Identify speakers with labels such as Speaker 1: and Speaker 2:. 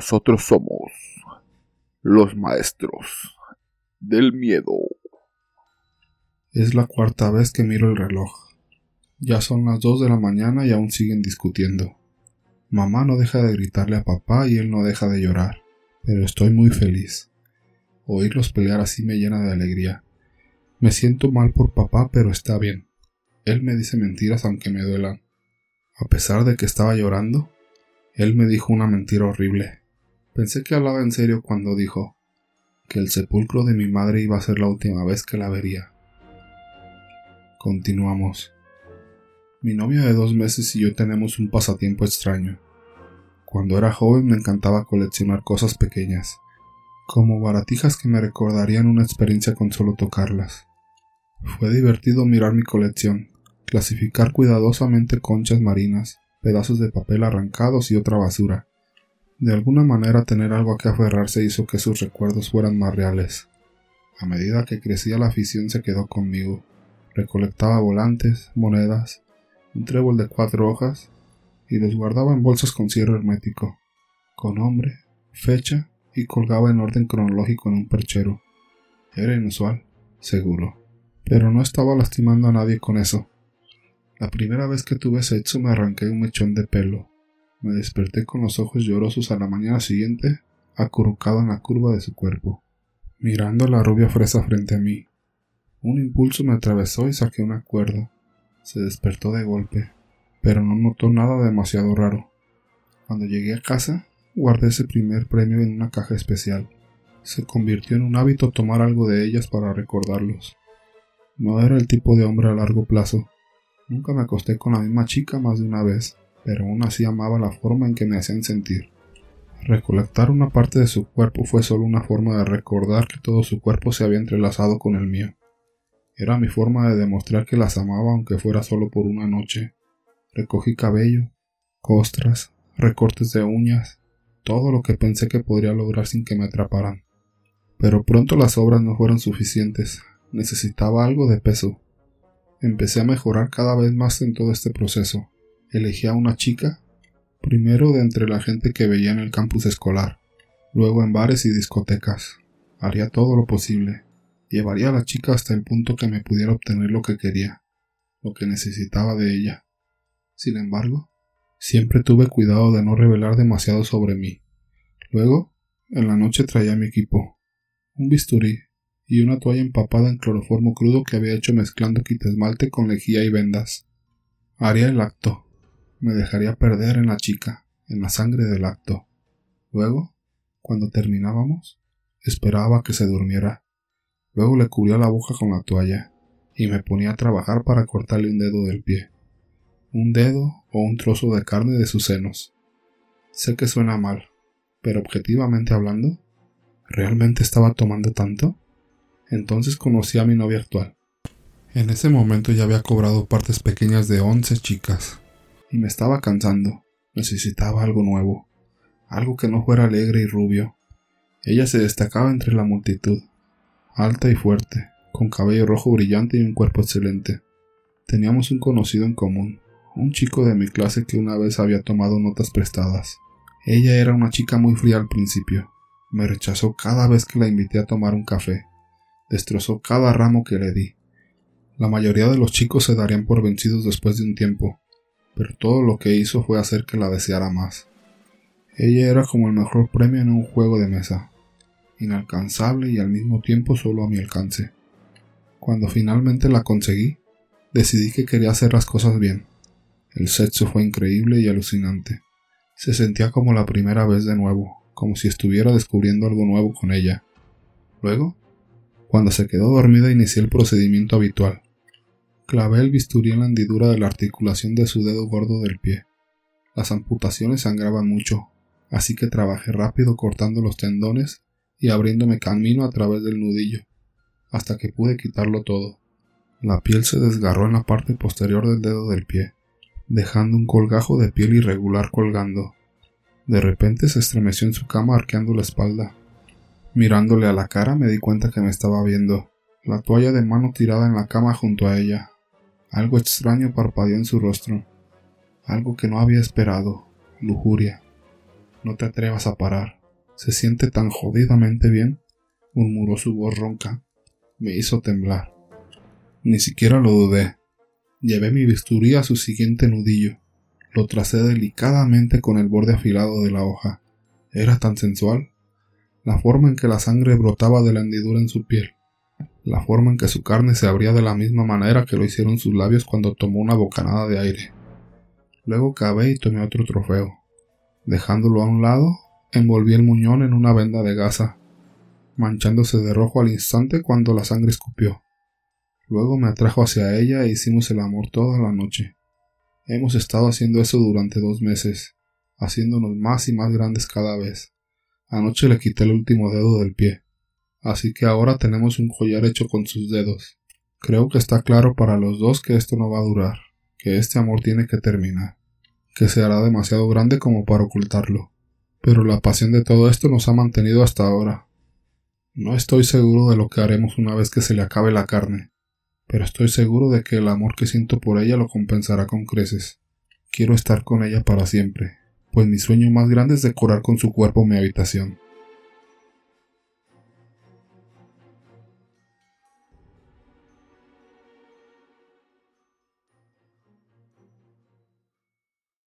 Speaker 1: nosotros somos los maestros del miedo.
Speaker 2: Es la cuarta vez que miro el reloj. Ya son las dos de la mañana y aún siguen discutiendo. Mamá no deja de gritarle a papá y él no deja de llorar, pero estoy muy feliz. Oírlos pelear así me llena de alegría. Me siento mal por papá, pero está bien. Él me dice mentiras aunque me duelan. A pesar de que estaba llorando, él me dijo una mentira horrible. Pensé que hablaba en serio cuando dijo que el sepulcro de mi madre iba a ser la última vez que la vería. Continuamos. Mi novia de dos meses y yo tenemos un pasatiempo extraño. Cuando era joven me encantaba coleccionar cosas pequeñas, como baratijas que me recordarían una experiencia con solo tocarlas. Fue divertido mirar mi colección, clasificar cuidadosamente conchas marinas, pedazos de papel arrancados y otra basura. De alguna manera tener algo a que aferrarse hizo que sus recuerdos fueran más reales. A medida que crecía la afición se quedó conmigo. Recolectaba volantes, monedas, un trébol de cuatro hojas y los guardaba en bolsas con cierre hermético, con nombre, fecha y colgaba en orden cronológico en un perchero. Era inusual, seguro, pero no estaba lastimando a nadie con eso. La primera vez que tuve sexo me arranqué un mechón de pelo. Me desperté con los ojos llorosos a la mañana siguiente, acurrucado en la curva de su cuerpo, mirando la rubia fresa frente a mí. Un impulso me atravesó y saqué una cuerda. Se despertó de golpe, pero no notó nada demasiado raro. Cuando llegué a casa, guardé ese primer premio en una caja especial. Se convirtió en un hábito tomar algo de ellas para recordarlos. No era el tipo de hombre a largo plazo. Nunca me acosté con la misma chica más de una vez, pero aún así amaba la forma en que me hacían sentir. Recolectar una parte de su cuerpo fue solo una forma de recordar que todo su cuerpo se había entrelazado con el mío. Era mi forma de demostrar que las amaba aunque fuera solo por una noche. Recogí cabello, costras, recortes de uñas, todo lo que pensé que podría lograr sin que me atraparan. Pero pronto las obras no fueron suficientes, necesitaba algo de peso. Empecé a mejorar cada vez más en todo este proceso. Elegí a una chica, primero de entre la gente que veía en el campus escolar, luego en bares y discotecas. Haría todo lo posible, Llevaría a la chica hasta el punto que me pudiera obtener lo que quería, lo que necesitaba de ella. Sin embargo, siempre tuve cuidado de no revelar demasiado sobre mí. Luego, en la noche traía mi equipo, un bisturí y una toalla empapada en cloroformo crudo que había hecho mezclando quitesmalte con lejía y vendas. Haría el acto. Me dejaría perder en la chica, en la sangre del acto. Luego, cuando terminábamos, esperaba que se durmiera Luego le cubría la boca con la toalla y me ponía a trabajar para cortarle un dedo del pie, un dedo o un trozo de carne de sus senos. Sé que suena mal, pero objetivamente hablando, ¿realmente estaba tomando tanto? Entonces conocí a mi novia actual. En ese momento ya había cobrado partes pequeñas de once chicas, y me estaba cansando. Necesitaba algo nuevo, algo que no fuera alegre y rubio. Ella se destacaba entre la multitud, alta y fuerte, con cabello rojo brillante y un cuerpo excelente. Teníamos un conocido en común, un chico de mi clase que una vez había tomado notas prestadas. Ella era una chica muy fría al principio. Me rechazó cada vez que la invité a tomar un café. Destrozó cada ramo que le di. La mayoría de los chicos se darían por vencidos después de un tiempo, pero todo lo que hizo fue hacer que la deseara más. Ella era como el mejor premio en un juego de mesa inalcanzable y al mismo tiempo solo a mi alcance. Cuando finalmente la conseguí, decidí que quería hacer las cosas bien. El sexo fue increíble y alucinante. Se sentía como la primera vez de nuevo, como si estuviera descubriendo algo nuevo con ella. Luego, cuando se quedó dormida, inicié el procedimiento habitual. Clavé el bisturí en la hendidura de la articulación de su dedo gordo del pie. Las amputaciones sangraban mucho, así que trabajé rápido cortando los tendones y abriéndome camino a través del nudillo, hasta que pude quitarlo todo. La piel se desgarró en la parte posterior del dedo del pie, dejando un colgajo de piel irregular colgando. De repente se estremeció en su cama arqueando la espalda. Mirándole a la cara me di cuenta que me estaba viendo, la toalla de mano tirada en la cama junto a ella. Algo extraño parpadeó en su rostro, algo que no había esperado, lujuria. No te atrevas a parar. Se siente tan jodidamente bien, murmuró su voz ronca. Me hizo temblar. Ni siquiera lo dudé. Llevé mi bisturí a su siguiente nudillo. Lo tracé delicadamente con el borde afilado de la hoja. Era tan sensual. La forma en que la sangre brotaba de la hendidura en su piel. La forma en que su carne se abría de la misma manera que lo hicieron sus labios cuando tomó una bocanada de aire. Luego cabé y tomé otro trofeo. Dejándolo a un lado, envolví el muñón en una venda de gasa, manchándose de rojo al instante cuando la sangre escupió. Luego me atrajo hacia ella e hicimos el amor toda la noche. Hemos estado haciendo eso durante dos meses, haciéndonos más y más grandes cada vez. Anoche le quité el último dedo del pie, así que ahora tenemos un collar hecho con sus dedos. Creo que está claro para los dos que esto no va a durar, que este amor tiene que terminar, que se hará demasiado grande como para ocultarlo. Pero la pasión de todo esto nos ha mantenido hasta ahora. No estoy seguro de lo que haremos una vez que se le acabe la carne, pero estoy seguro de que el amor que siento por ella lo compensará con creces. Quiero estar con ella para siempre, pues mi sueño más grande es decorar con su cuerpo mi habitación.